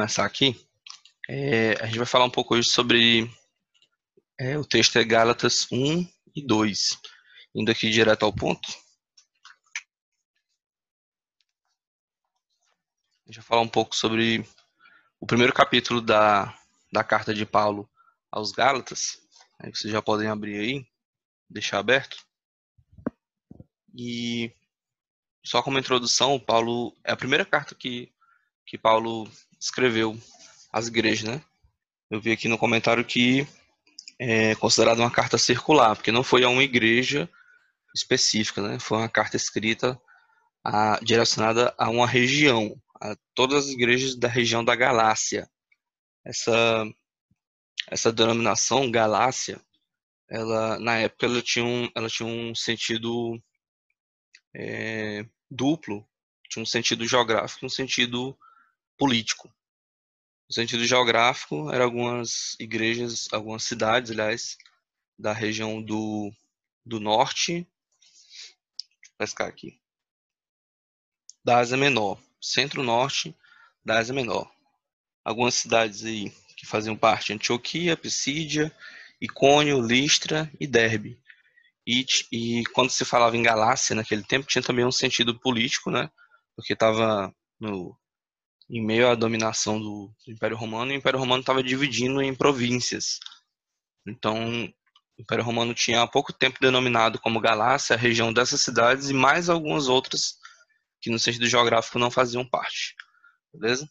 começar aqui. É, a gente vai falar um pouco hoje sobre é, o texto é Gálatas 1 e 2. Indo aqui direto ao ponto. A gente vai falar um pouco sobre o primeiro capítulo da, da carta de Paulo aos Gálatas. Aí vocês já podem abrir aí, deixar aberto. E só como introdução, Paulo é a primeira carta que, que Paulo escreveu às igrejas, né? Eu vi aqui no comentário que é considerada uma carta circular, porque não foi a uma igreja específica, né? Foi uma carta escrita a, direcionada a uma região, a todas as igrejas da região da Galácia. Essa essa denominação Galácia, ela na época ela tinha um, ela tinha um sentido é, duplo, tinha um sentido geográfico, um sentido político. No sentido geográfico, eram algumas igrejas, algumas cidades, aliás, da região do, do norte, pescar aqui, da Ásia Menor, centro-norte da Ásia Menor. Algumas cidades aí que faziam parte, Antioquia, Pisídia, Icônio, Listra e Derbe. E, e quando se falava em Galácia naquele tempo, tinha também um sentido político, né? Porque estava no em meio à dominação do, Império Romano, o Império Romano estava dividindo em províncias. Então, o Império Romano tinha há pouco tempo denominado como Galácia a região dessas cidades e mais algumas outras que no sentido geográfico não faziam parte. Beleza?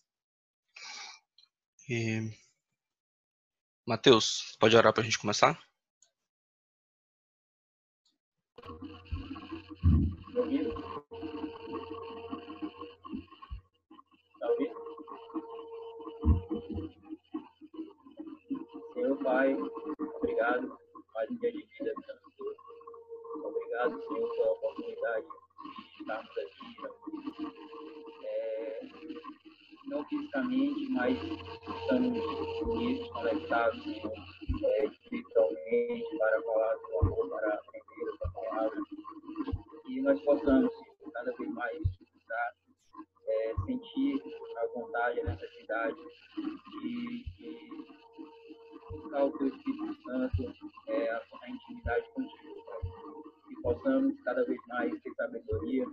E... Matheus, pode orar para a gente começar? Pai, obrigado mais um dia de vida. Obrigado, Senhor, pela oportunidade de estarmos aqui. É, não fisicamente, mas estamos unidos, conectados, Senhor, é, espiritualmente, para falar do amor, para aprender a sua palavra. E nós possamos, cada vez mais estar, é, sentir a vontade, a necessidade de, de buscar o teu Espírito Santo, é, a, a intimidade contigo. Que possamos cada vez mais ter sabedoria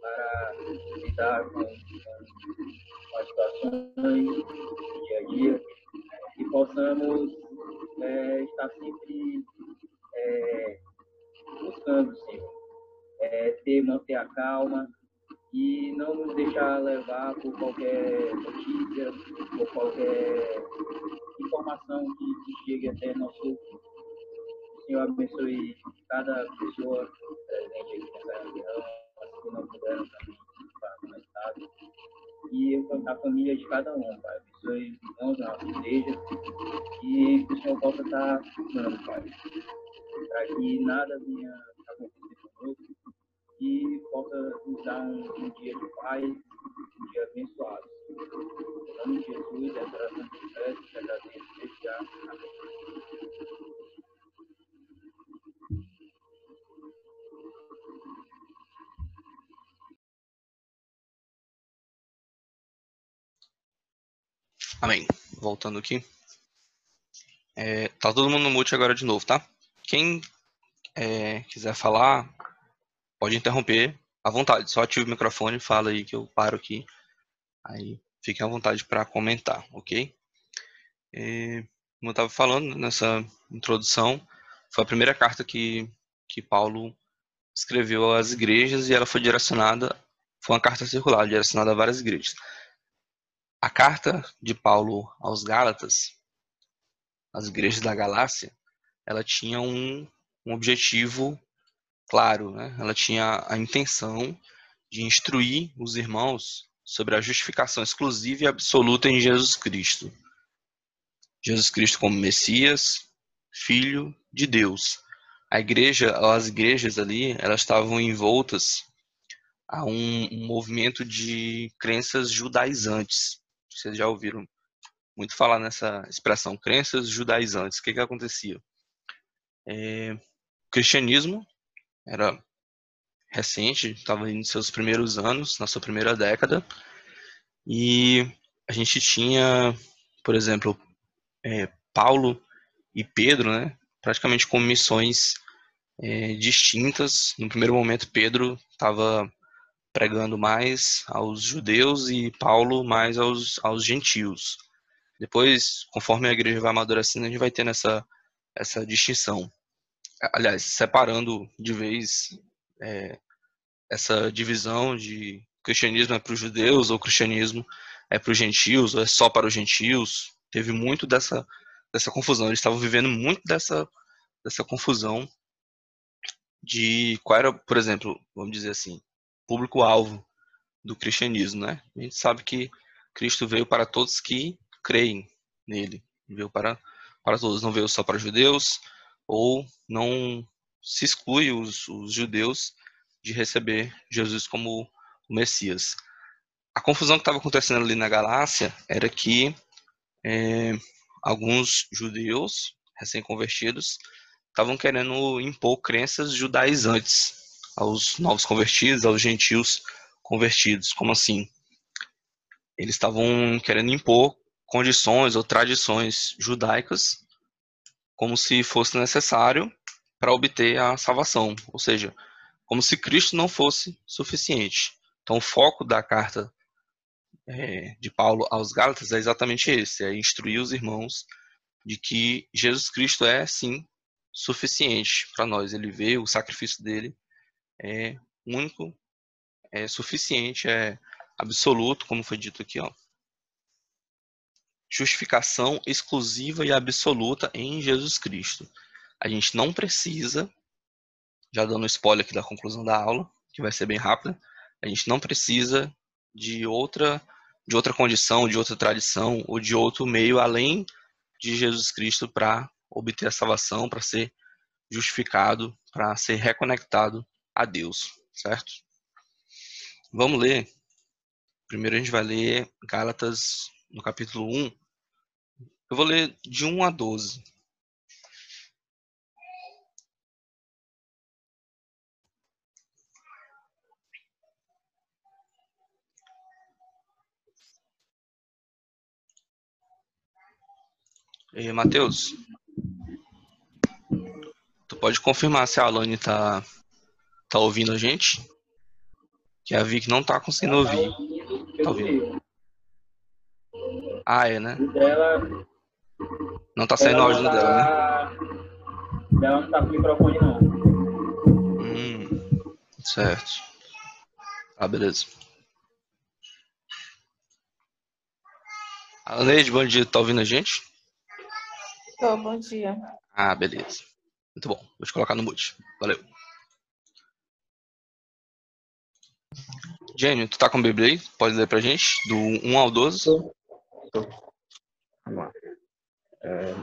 para lidar com, com as situações do dia a dia e possamos é, estar sempre é, buscando, Senhor, é, ter, manter a calma e não nos deixar levar por qualquer notícia, por qualquer informação que, chegue até nosso. O Senhor abençoe cada pessoa presente aqui nessa reunião, as que não puderam também estado. E a família de cada um, Pai. Abençoe os irmãos da nossa igreja. E que o Senhor possa estar cuidando, Pai. Para que nada venha acontecer conosco e possa nos dar um, um dia de paz, um dia abençoado. Em nome de Jesus, essa oração que peço, te agradeço já. Amém. Voltando aqui. É, tá todo mundo no mute agora de novo, tá? Quem é, quiser falar, pode interromper à vontade. Só ative o microfone e fala aí que eu paro aqui. Aí fiquem à vontade para comentar, ok? E, como eu estava falando nessa introdução, foi a primeira carta que, que Paulo escreveu às igrejas e ela foi direcionada, foi uma carta circular, direcionada a várias igrejas. A carta de Paulo aos Gálatas, as igrejas da Galácia, ela tinha um, um objetivo claro, né? ela tinha a intenção de instruir os irmãos sobre a justificação exclusiva e absoluta em Jesus Cristo. Jesus Cristo como Messias, Filho de Deus. A igreja, as igrejas ali, elas estavam envoltas a um, movimento de crenças judaizantes. Vocês já ouviram muito falar nessa expressão, crenças judaizantes. O que que acontecia? É, o cristianismo era recente, estava em seus primeiros anos, na sua primeira década, e a gente tinha, por exemplo, é, Paulo e Pedro, né, praticamente com missões é, distintas. No primeiro momento, Pedro estava pregando mais aos judeus e Paulo mais aos, aos gentios. Depois, conforme a igreja vai amadurecendo, a gente vai tendo essa, essa distinção. Aliás, separando de vez é, essa divisão de cristianismo é para os judeus ou cristianismo é para os gentios ou é só para os gentios. Teve muito dessa, dessa confusão. Eles estavam vivendo muito dessa, dessa confusão de qual era, por exemplo, vamos dizer assim, público-alvo do cristianismo, né? A gente sabe que Cristo veio para todos que creem nele, veio para para todos, não veio só para judeus ou não se exclui os, os judeus de receber Jesus como o Messias. A confusão que estava acontecendo ali na Galácia era que é, alguns judeus recém-convertidos estavam querendo impor crenças judaizantes aos novos convertidos, aos gentios convertidos. Como assim? Eles estavam querendo impor condições ou tradições judaicas como se fosse necessário para obter a salvação, ou seja, como se Cristo não fosse suficiente. Então, o foco da carta é, de Paulo aos Gálatas é exatamente esse: é instruir os irmãos de que Jesus Cristo é, sim, suficiente para nós. Ele veio, o sacrifício dele é único, é suficiente, é absoluto, como foi dito aqui, ó. Justificação exclusiva e absoluta em Jesus Cristo. A gente não precisa, já dando spoiler aqui da conclusão da aula, que vai ser bem rápida, a gente não precisa de outra de outra condição, de outra tradição ou de outro meio além de Jesus Cristo para obter a salvação, para ser justificado, para ser reconectado a Deus, certo? Vamos ler. Primeiro a gente vai ler Gálatas no capítulo 1. Eu vou ler de 1 a 12. E Matheus, tu pode confirmar se a Alane tá, tá ouvindo a gente? Que a Vic não tá conseguindo ouvir. Tá ouvindo? Ah, é, né? Não tá saindo áudio tá... dela, né? Ela não tá com o microfone, não. Hum, certo. Ah, beleza. Aleide, bom dia. Tá ouvindo a gente? Tô, bom dia. Ah, beleza. Muito bom. Vou te colocar no mute. Valeu. Gênio, tu tá com o Bíblia aí? Pode ler pra gente? Do 1 ao 12? Tô. Tô. Vamos lá. É...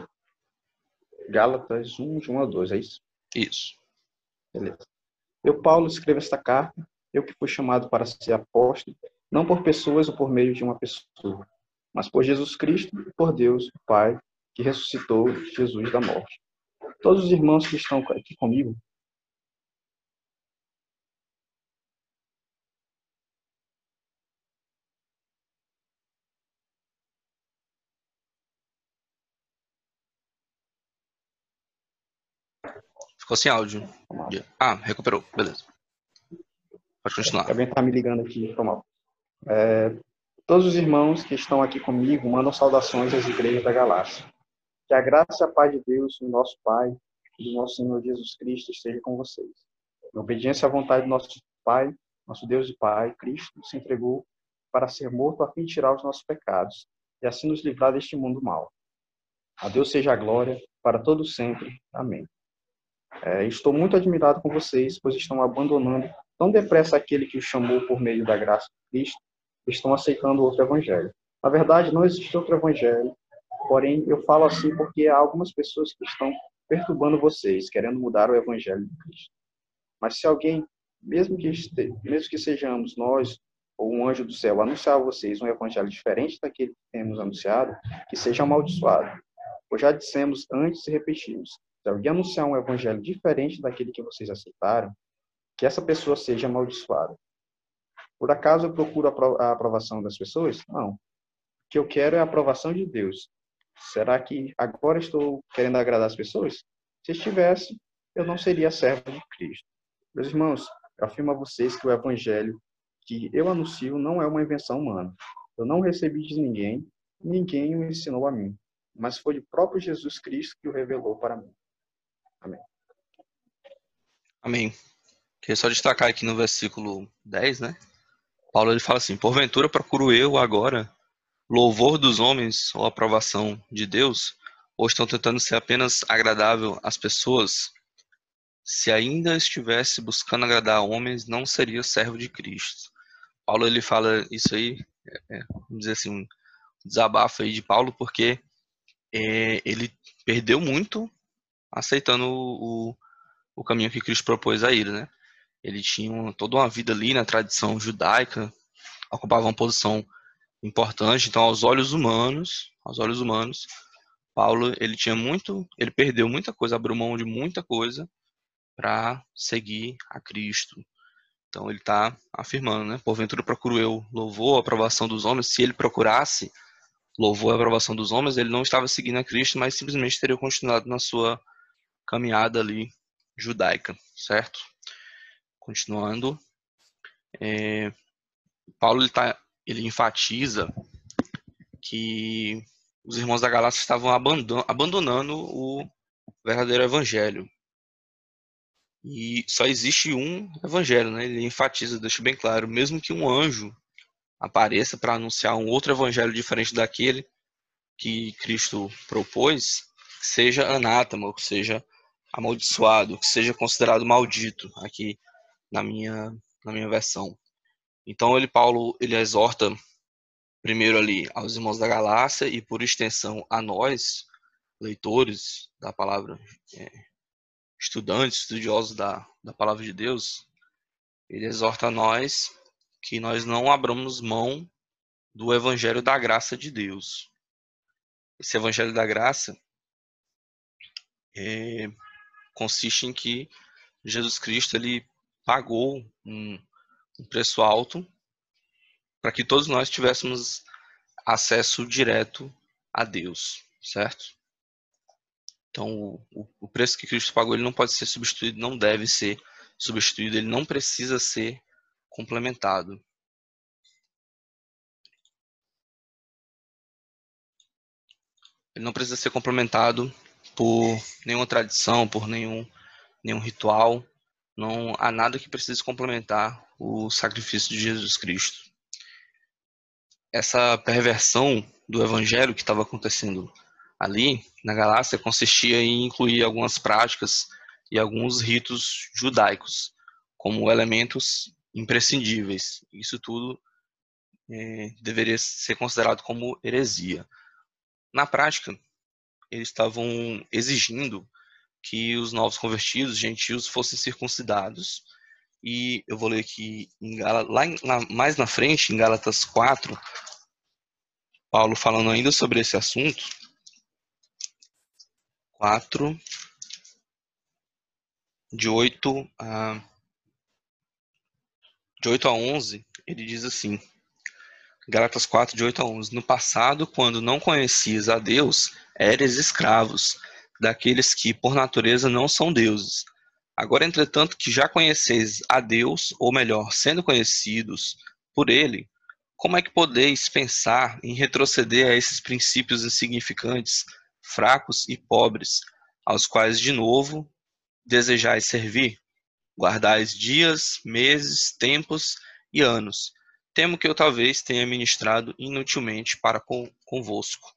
Gálatas 1, de 1 ao 12, é isso? Isso. Beleza. Eu, Paulo, escrevo esta carta, eu que fui chamado para ser apóstolo, não por pessoas ou por meio de uma pessoa, mas por Jesus Cristo e por Deus, o Pai, que ressuscitou Jesus da morte. Todos os irmãos que estão aqui comigo, Ficou sem áudio. Ah, recuperou. Beleza. Pode continuar. Alguém está me ligando aqui, foi mal. É, todos os irmãos que estão aqui comigo mandam saudações às igrejas da Galácia. Que a graça e a paz de Deus, do nosso Pai e do nosso Senhor Jesus Cristo esteja com vocês. Em obediência à vontade do nosso Pai, nosso Deus e Pai, Cristo se entregou para ser morto a fim de tirar os nossos pecados e assim nos livrar deste mundo mal. A Deus seja a glória para todo sempre. Amém. É, estou muito admirado com vocês, pois estão abandonando tão depressa aquele que os chamou por meio da graça de Cristo, estão aceitando outro evangelho. Na verdade, não existe outro evangelho Porém, eu falo assim porque há algumas pessoas que estão perturbando vocês, querendo mudar o evangelho de Cristo. Mas se alguém, mesmo que, este, mesmo que sejamos nós ou um anjo do céu, anunciar a vocês um evangelho diferente daquele que temos anunciado, que seja amaldiçoado. Pois já dissemos antes e repetimos: se alguém anunciar um evangelho diferente daquele que vocês aceitaram, que essa pessoa seja amaldiçoada. Por acaso eu procuro a aprovação das pessoas? Não que eu quero é a aprovação de Deus. Será que agora estou querendo agradar as pessoas? Se estivesse, eu não seria servo de Cristo. Meus irmãos, eu afirmo a vocês que o evangelho que eu anuncio não é uma invenção humana. Eu não recebi de ninguém, ninguém o ensinou a mim, mas foi o próprio Jesus Cristo que o revelou para mim. Amém. Amém. Queria só destacar aqui no versículo 10, né? Paulo ele fala assim: Porventura procuro eu agora louvor dos homens ou aprovação de Deus, ou estão tentando ser apenas agradável às pessoas? Se ainda estivesse buscando agradar a homens, não seria servo de Cristo. Paulo ele fala isso aí, é, é vamos dizer assim, um desabafo aí de Paulo, porque é, ele perdeu muito aceitando o, o caminho que Cristo propôs a ele, né? Ele tinha toda uma vida ali na tradição judaica, ocupava uma posição importante, então aos olhos humanos, aos olhos humanos, Paulo ele tinha muito, ele perdeu muita coisa, abriu mão de muita coisa para seguir a Cristo. Então ele está afirmando, né? Porventura procuro eu louvor, aprovação dos homens. Se ele procurasse louvor e aprovação dos homens, ele não estava seguindo a Cristo, mas simplesmente teria continuado na sua caminhada ali judaica, certo? Continuando, é, Paulo ele, tá, ele enfatiza que os irmãos da Galácia estavam abandonando o verdadeiro evangelho. E só existe um evangelho, né? Ele enfatiza, deixa bem claro, mesmo que um anjo apareça para anunciar um outro evangelho diferente daquele que Cristo propôs, seja anátema, que seja amaldiçoado, que seja considerado maldito, aqui na minha na minha versão. Então ele Paulo ele exorta primeiro ali aos irmãos da Galácia e por extensão a nós leitores da palavra é, estudantes, estudiosos da, da palavra de Deus, ele exorta a nós que nós não abramos mão do evangelho da graça de Deus. Esse evangelho da graça é, consiste em que Jesus Cristo ele pagou um, um preço alto para que todos nós tivéssemos acesso direto a Deus, certo? Então, o, o preço que Cristo pagou ele não pode ser substituído, não deve ser substituído, ele não precisa ser complementado. Ele não precisa ser complementado por nenhuma tradição, por nenhum, nenhum ritual. Não há nada que precise complementar o sacrifício de Jesus Cristo. Essa perversão do evangelho que estava acontecendo ali na Galácia consistia em incluir algumas práticas e alguns ritos judaicos como elementos imprescindíveis. Isso tudo é, deveria ser considerado como heresia. Na prática, eles estavam exigindo que os novos convertidos, gentios, fossem circuncidados. E eu vou ler aqui, em Gal... lá, em, mais na frente, em Gálatas 4, Paulo falando ainda sobre esse assunto, 4, de 8 a de 8 a 11, ele diz assim: Galatas 4, de 8 a 11. No passado, quando não conhecias a Deus, eres escravos daqueles que, por natureza, não são deuses. Agora, entretanto, que já conheceis a Deus, ou melhor, sendo conhecidos por Ele, como é que podeis pensar em retroceder a esses princípios insignificantes fracos e pobres, aos quais de novo desejais servir. Guardais dias, meses, tempos e anos. Temo que eu talvez tenha ministrado inutilmente para convosco.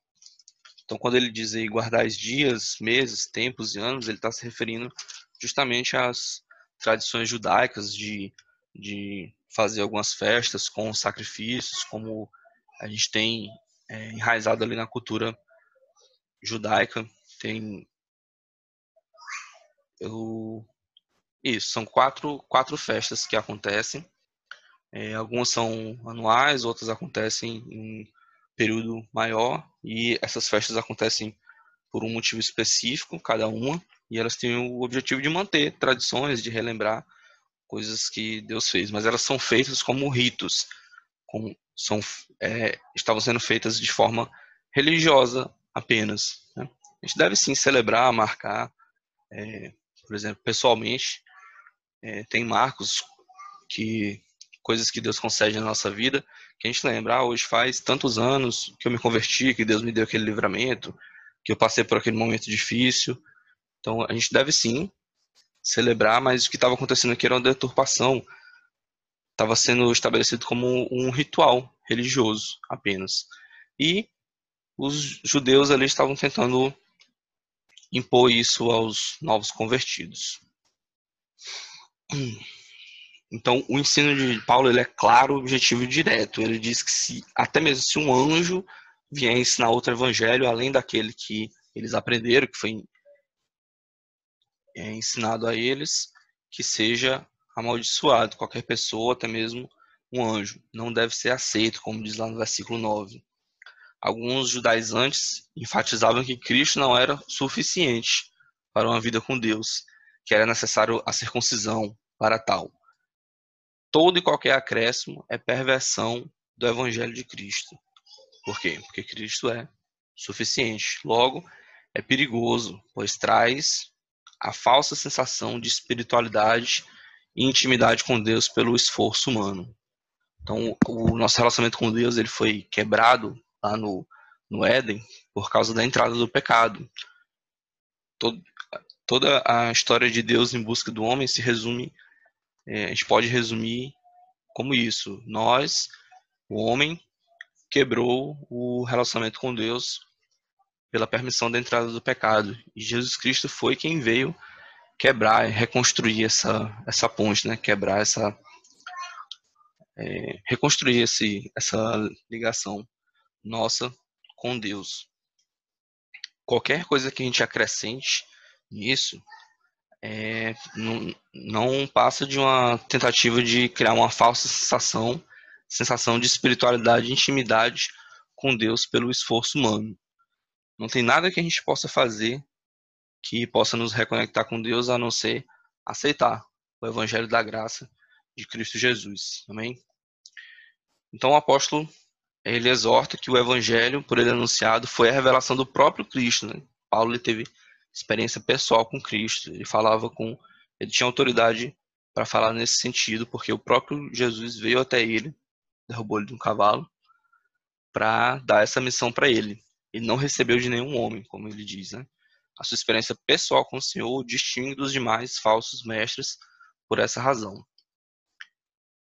Então, quando ele diz aí guardais dias, meses, tempos e anos, ele está se referindo justamente às tradições judaicas de, de fazer algumas festas com sacrifícios, como a gente tem é, enraizado ali na cultura judaica tem eu, isso são quatro quatro festas que acontecem é, algumas são anuais outras acontecem em período maior e essas festas acontecem por um motivo específico cada uma e elas têm o objetivo de manter tradições de relembrar coisas que Deus fez mas elas são feitas como ritos como são, é, estavam sendo feitas de forma religiosa apenas. Né? A gente deve sim celebrar, marcar, é, por exemplo, pessoalmente, é, tem marcos que coisas que Deus concede na nossa vida, que a gente lembra, ah, hoje faz tantos anos que eu me converti, que Deus me deu aquele livramento, que eu passei por aquele momento difícil. Então, a gente deve sim celebrar, mas o que estava acontecendo aqui era uma deturpação. Estava sendo estabelecido como um ritual religioso apenas. E os judeus ali estavam tentando impor isso aos novos convertidos. Então, o ensino de Paulo ele é claro, objetivo e direto. Ele diz que se até mesmo se um anjo vier ensinar outro evangelho além daquele que eles aprenderam, que foi é, ensinado a eles, que seja amaldiçoado. Qualquer pessoa, até mesmo um anjo, não deve ser aceito, como diz lá no versículo 9. Alguns judaizantes enfatizavam que Cristo não era suficiente para uma vida com Deus, que era necessário a circuncisão para tal. Todo e qualquer acréscimo é perversão do evangelho de Cristo. Por quê? Porque Cristo é suficiente. Logo, é perigoso, pois traz a falsa sensação de espiritualidade e intimidade com Deus pelo esforço humano. Então, o nosso relacionamento com Deus ele foi quebrado lá no, no Éden por causa da entrada do pecado. Todo, toda a história de Deus em busca do homem se resume, é, a gente pode resumir como isso. Nós, o homem, quebrou o relacionamento com Deus pela permissão da entrada do pecado. E Jesus Cristo foi quem veio quebrar, reconstruir essa, essa ponte, né? quebrar essa. É, reconstruir esse, essa ligação nossa com Deus. Qualquer coisa que a gente acrescente nisso é, não, não passa de uma tentativa de criar uma falsa sensação, sensação de espiritualidade e intimidade com Deus pelo esforço humano. Não tem nada que a gente possa fazer que possa nos reconectar com Deus a não ser aceitar o evangelho da graça de Cristo Jesus. Amém? Então o apóstolo ele exorta que o evangelho por ele anunciado foi a revelação do próprio Cristo, né? Paulo teve experiência pessoal com Cristo, ele falava com ele tinha autoridade para falar nesse sentido, porque o próprio Jesus veio até ele, derrubou ele de um cavalo para dar essa missão para ele. Ele não recebeu de nenhum homem, como ele diz, né? A sua experiência pessoal com o Senhor distingue dos demais falsos mestres por essa razão.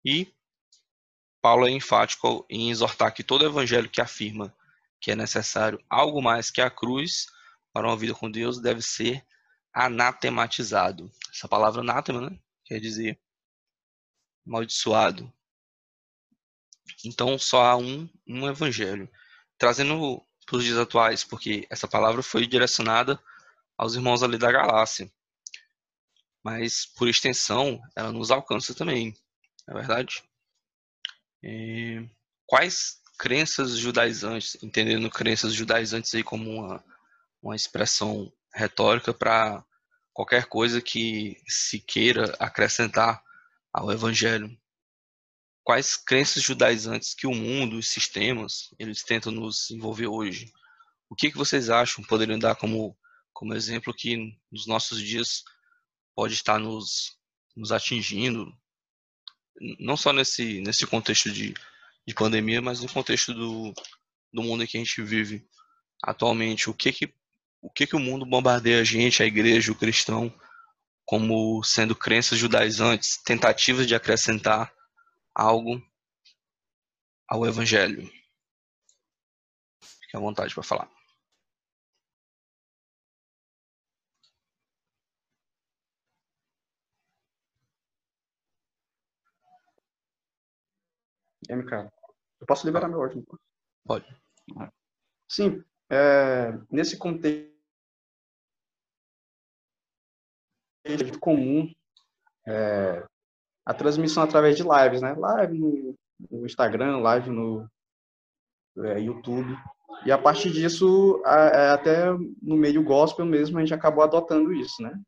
E Paulo é enfático em exortar que todo evangelho que afirma que é necessário algo mais que a cruz para uma vida com Deus deve ser anatematizado. Essa palavra anátema, né? Quer dizer amaldiçoado. Então só há um, um evangelho. Trazendo para os dias atuais, porque essa palavra foi direcionada aos irmãos ali da galáxia. Mas, por extensão, ela nos alcança também, não é verdade? É, quais crenças judaizantes, entendendo crenças judaizantes aí como uma, uma expressão retórica para qualquer coisa que se queira acrescentar ao evangelho. Quais crenças judaizantes que o mundo, os sistemas, eles tentam nos envolver hoje? O que, que vocês acham poderiam dar como, como exemplo que nos nossos dias pode estar nos, nos atingindo, não só nesse, nesse contexto de, de pandemia, mas no contexto do, do mundo em que a gente vive atualmente. O que que, o que que o mundo bombardeia a gente, a igreja, o cristão, como sendo crenças judaizantes, tentativas de acrescentar algo ao evangelho. Fique à vontade para falar. MK, eu posso liberar meu áudio? Pode. Sim, é, nesse contexto comum, é, a transmissão através de lives, né? Live no, no Instagram, live no é, YouTube. E a partir disso, a, é, até no meio gospel mesmo, a gente acabou adotando isso, né?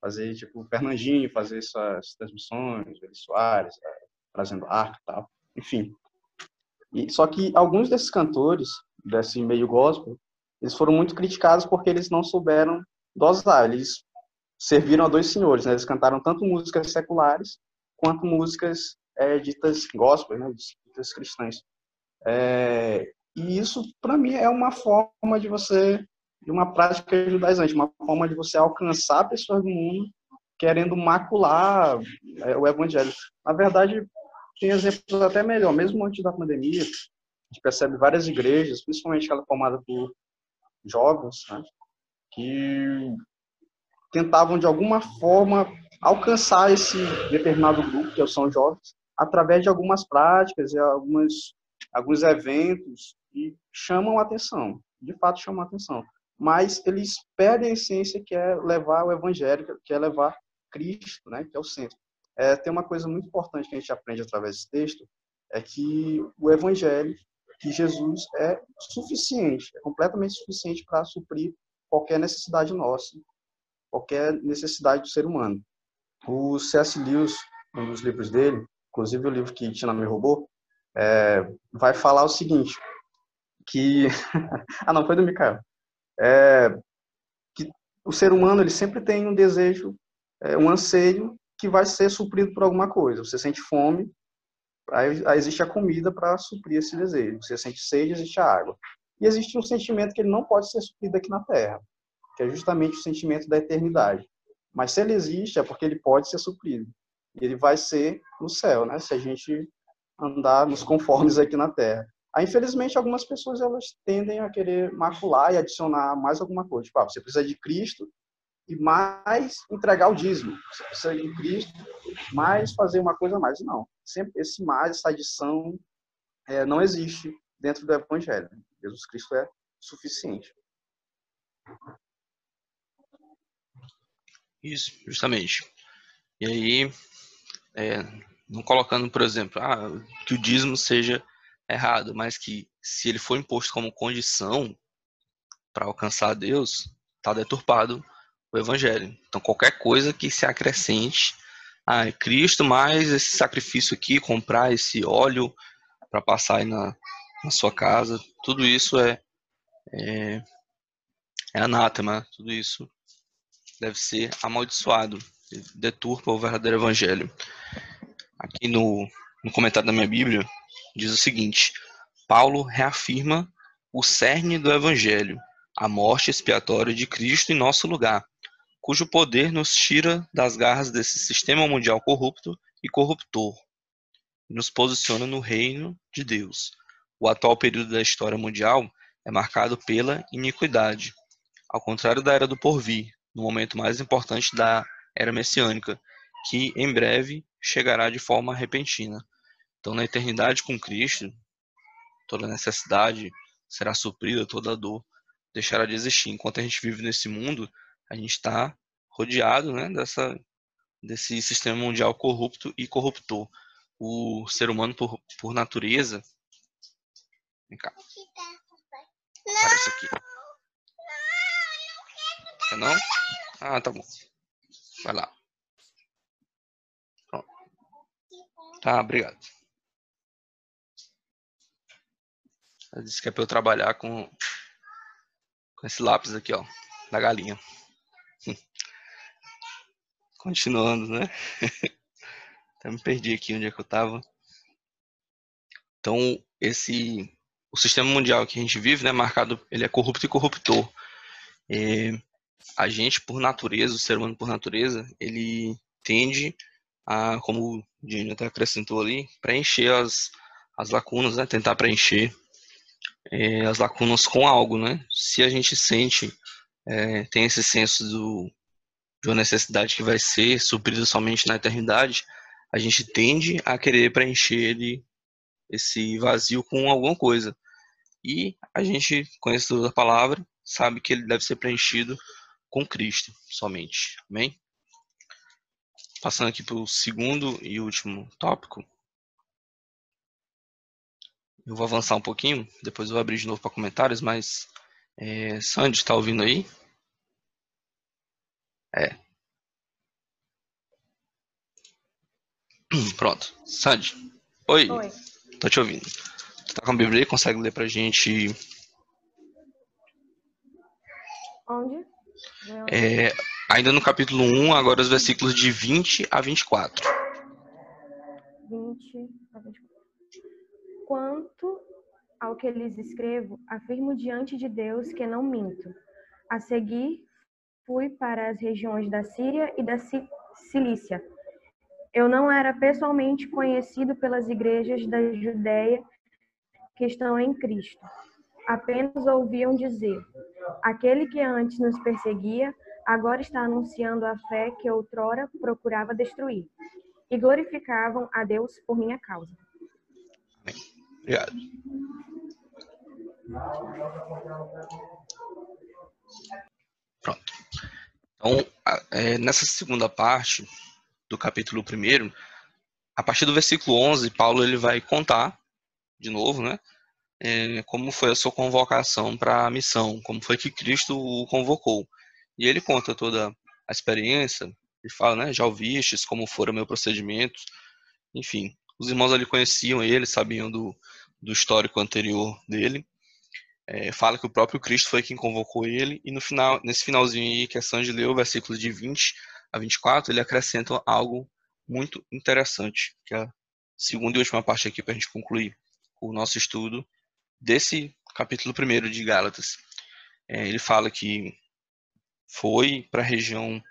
Fazer, tipo, Fernandinho, fazer essas transmissões, Eli Soares, é, trazendo arco e tal enfim. E, só que alguns desses cantores, desse meio gospel, eles foram muito criticados porque eles não souberam dosar. Eles serviram a dois senhores, né? Eles cantaram tanto músicas seculares quanto músicas é, ditas gospel, né? Ditas cristãs. É, e isso, para mim, é uma forma de você, de uma prática judaizante, uma forma de você alcançar pessoas do mundo querendo macular é, o evangelho. Na verdade, tem exemplos até melhor. Mesmo antes da pandemia, a gente percebe várias igrejas, principalmente aquela formada por jovens, né, que tentavam de alguma forma alcançar esse determinado grupo, que são jovens, através de algumas práticas e algumas, alguns eventos que chamam atenção, de fato chamam atenção. Mas eles perdem a essência que é levar o evangelho, que é levar Cristo, né, que é o centro. É, tem uma coisa muito importante que a gente aprende através desse texto, é que o evangelho, que Jesus é suficiente, é completamente suficiente para suprir qualquer necessidade nossa, qualquer necessidade do ser humano. O C.S. Lewis, um dos livros dele, inclusive o livro que Tina me roubou, é, vai falar o seguinte, que... ah, não, foi do Mikael. É, que o ser humano ele sempre tem um desejo é, um anseio que vai ser suprido por alguma coisa. Você sente fome, aí, existe a comida para suprir esse desejo. Você sente sede, existe a água. E existe um sentimento que ele não pode ser suprido aqui na Terra, que é justamente o sentimento da eternidade. Mas se ele existe, é porque ele pode ser suprido. E ele vai ser no céu, né? Se a gente andar nos conformes aqui na Terra. Aí, infelizmente, algumas pessoas elas tendem a querer macular e adicionar mais alguma coisa. Tipo, ah, você precisa de Cristo, e mais entregar o dízimo. Você precisa de Cristo, mais fazer uma coisa a mais. Não. Sempre esse mais, essa adição, é, não existe dentro do Evangelho. Jesus Cristo é suficiente. Isso, justamente. E aí, é, não colocando, por exemplo, ah, que o dízimo seja errado, mas que se ele for imposto como condição para alcançar Deus, está deturpado o evangelho. Então, qualquer coisa que se acrescente ah, Cristo, mais esse sacrifício aqui, comprar esse óleo para passar aí na, na sua casa, tudo isso é, é, é anátema, tudo isso deve ser amaldiçoado, deturpa o verdadeiro evangelho. Aqui no, no comentário da minha Bíblia, diz o seguinte: Paulo reafirma o cerne do evangelho, a morte expiatória de Cristo em nosso lugar, cujo poder nos tira das garras desse sistema mundial corrupto e corruptor e nos posiciona no reino de Deus. O atual período da história mundial é marcado pela iniquidade, ao contrário da era do porvir, no momento mais importante da era messiânica, que em breve chegará de forma repentina. Então, na eternidade com Cristo, toda necessidade será suprida, toda dor deixará de existir. Enquanto a gente vive nesse mundo, a gente está rodeado né, dessa, desse sistema mundial corrupto e corruptor. O ser humano, por, por natureza. Vem cá. Parece aqui. Quer não? Ah, tá bom. Vai lá. Pronto. Tá, obrigado. Ela disse que é para eu trabalhar com, com esse lápis aqui, ó, da galinha. Continuando, né? Até me perdi aqui onde é que eu estava. Então, esse o sistema mundial que a gente vive, né, marcado, ele é corrupto e corruptor. É, a gente, por natureza, o ser humano por natureza, ele tende a, como o Dino até acrescentou ali, preencher as, as lacunas, né, tentar preencher é, as lacunas com algo, né? Se a gente sente, é, tem esse senso do, de uma necessidade que vai ser suprida somente na eternidade, a gente tende a querer preencher ele, esse vazio com alguma coisa. E a gente, conhecedor da palavra, sabe que ele deve ser preenchido com Cristo somente. Amém? Passando aqui para o segundo e último tópico. Eu vou avançar um pouquinho, depois eu vou abrir de novo para comentários, mas é, Sandy, está ouvindo aí? É. Pronto. Sandy. Oi. Oi. Tô te ouvindo. tá com a Bíblia aí, consegue ler pra gente Onde? é, ainda no capítulo 1, agora os versículos de 20 a 24. 20 a 24. Quanto ao que lhes escrevo, afirmo diante de Deus que não minto. A seguir, fui para as regiões da Síria e da Ci- Cilícia. Eu não era pessoalmente conhecido pelas igrejas da Judéia que estão em Cristo. Apenas ouviam dizer: aquele que antes nos perseguia, agora está anunciando a fé que outrora procurava destruir. E glorificavam a Deus por minha causa. Obrigado. Pronto. Então, é, nessa segunda parte do capítulo 1, a partir do versículo 11, Paulo ele vai contar, de novo, né, é, como foi a sua convocação para a missão, como foi que Cristo o convocou. E ele conta toda a experiência, ele fala, né, já ouvistes como fora meu procedimento, enfim. Os irmãos ali conheciam ele, sabiam do, do histórico anterior dele. É, fala que o próprio Cristo foi quem convocou ele, e no final, nesse finalzinho aí, que é Sanji leu, versículos de 20 a 24, ele acrescenta algo muito interessante, que é a segunda e última parte aqui para a gente concluir o nosso estudo desse capítulo primeiro de Gálatas. É, ele fala que foi para a região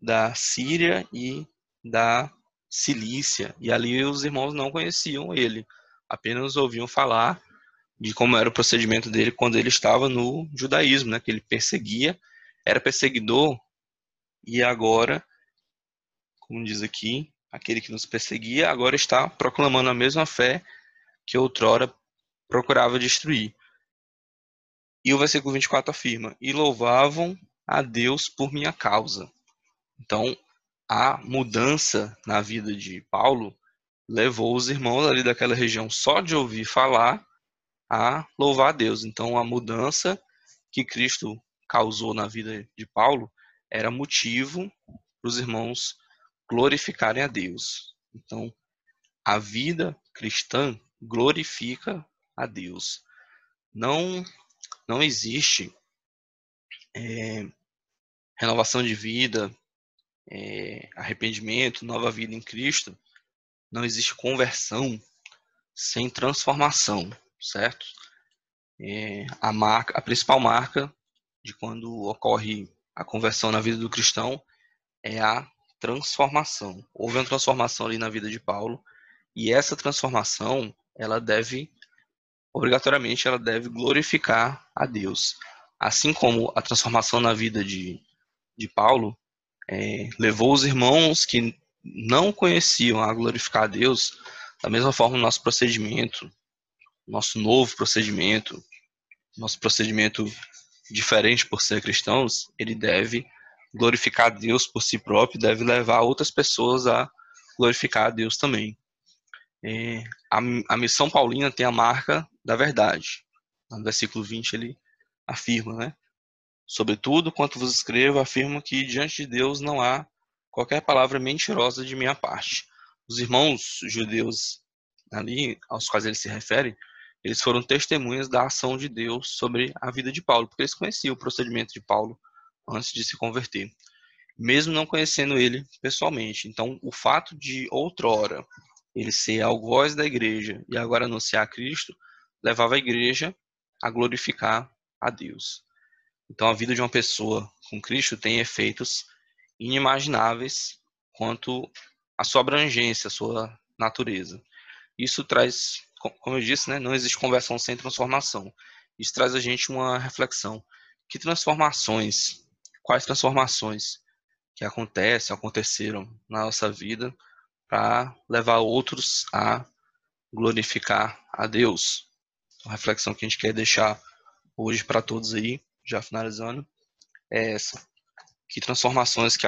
da Síria e da Cilícia, e ali os irmãos não conheciam ele, apenas ouviam falar de como era o procedimento dele quando ele estava no judaísmo, né, que ele perseguia, era perseguidor, e agora, como diz aqui, aquele que nos perseguia agora está proclamando a mesma fé que outrora procurava destruir. E o versículo 24 afirma: E louvavam a Deus por minha causa. Então, a mudança na vida de Paulo levou os irmãos ali daquela região só de ouvir falar a louvar a Deus. Então, a mudança que Cristo causou na vida de Paulo era motivo para os irmãos glorificarem a Deus. Então, a vida cristã glorifica a Deus. Não, não existe é, renovação de vida, é, arrependimento, nova vida em Cristo. Não existe conversão sem transformação, certo? É, a marca, a principal marca de quando ocorre a conversão na vida do cristão é a transformação. Houve uma transformação ali na vida de Paulo e essa transformação ela deve obrigatoriamente ela deve glorificar a Deus. Assim como a transformação na vida de, de Paulo é, levou os irmãos que não conheciam a glorificar a Deus, da mesma forma o nosso procedimento, nosso novo procedimento, nosso procedimento diferente por ser cristãos, ele deve glorificar Deus por si próprio, deve levar outras pessoas a glorificar a Deus também. É, a, a missão paulina tem a marca da verdade. No versículo 20 ele afirma, né? Sobretudo, quanto vos escrevo, afirmo que diante de Deus não há qualquer palavra mentirosa de minha parte. Os irmãos judeus ali, aos quais ele se refere, eles foram testemunhas da ação de Deus sobre a vida de Paulo, porque eles conheciam o procedimento de Paulo antes de se converter, mesmo não conhecendo ele pessoalmente. Então, o fato de outrora ele ser algoz da igreja e agora anunciar Cristo, levava a igreja a glorificar a Deus. Então, a vida de uma pessoa com Cristo tem efeitos inimagináveis quanto à sua abrangência, à sua natureza. Isso traz, como eu disse, né, não existe conversão sem transformação. Isso traz a gente uma reflexão. Que transformações, quais transformações que acontecem, aconteceram na nossa vida para levar outros a glorificar a Deus? A reflexão que a gente quer deixar hoje para todos aí, já finalizando, é essa. Que transformações que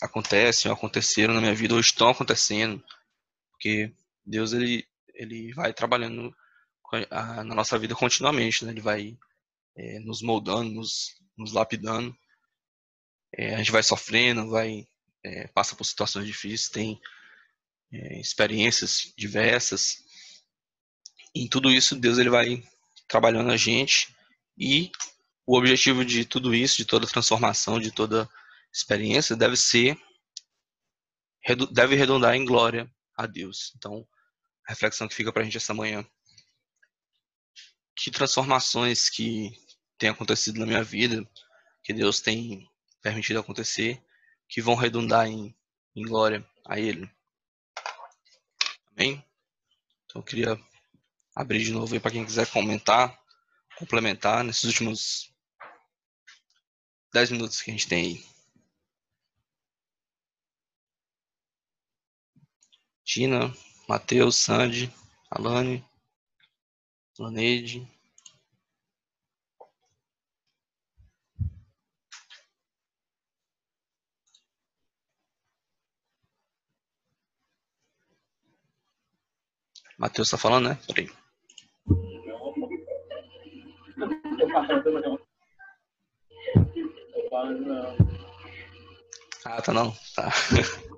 acontecem ou aconteceram na minha vida ou estão acontecendo, porque Deus ele, ele vai trabalhando na nossa vida continuamente, né? ele vai é, nos moldando, nos, nos lapidando. É, a gente vai sofrendo, vai é, passa por situações difíceis, tem experiências diversas em tudo isso, Deus ele vai trabalhando a gente e o objetivo de tudo isso, de toda transformação, de toda experiência, deve ser deve redundar em glória a Deus. Então, a reflexão que fica para a gente essa manhã: que transformações que têm acontecido na minha vida, que Deus tem permitido acontecer, que vão redundar em, em glória a Ele. Amém? Então, eu queria abrir de novo aí para quem quiser comentar, complementar nesses últimos 10 minutos que a gente tem aí. Tina, Matheus, Sandy, Alane, Laneide. Matheus está falando, né? Peraí. Ah, tá não. Tá.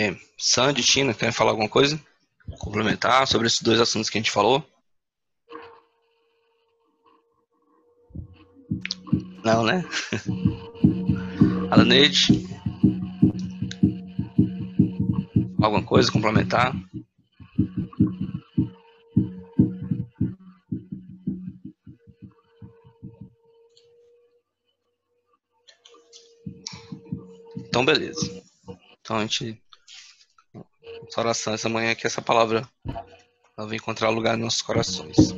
É, Sandy, Tina, querem falar alguma coisa? Complementar sobre esses dois assuntos que a gente falou? Não, né? Alaneide? Alguma coisa complementar? Então, beleza. Então, a gente. Oração essa manhã que essa palavra ela vai encontrar lugar nos nossos corações.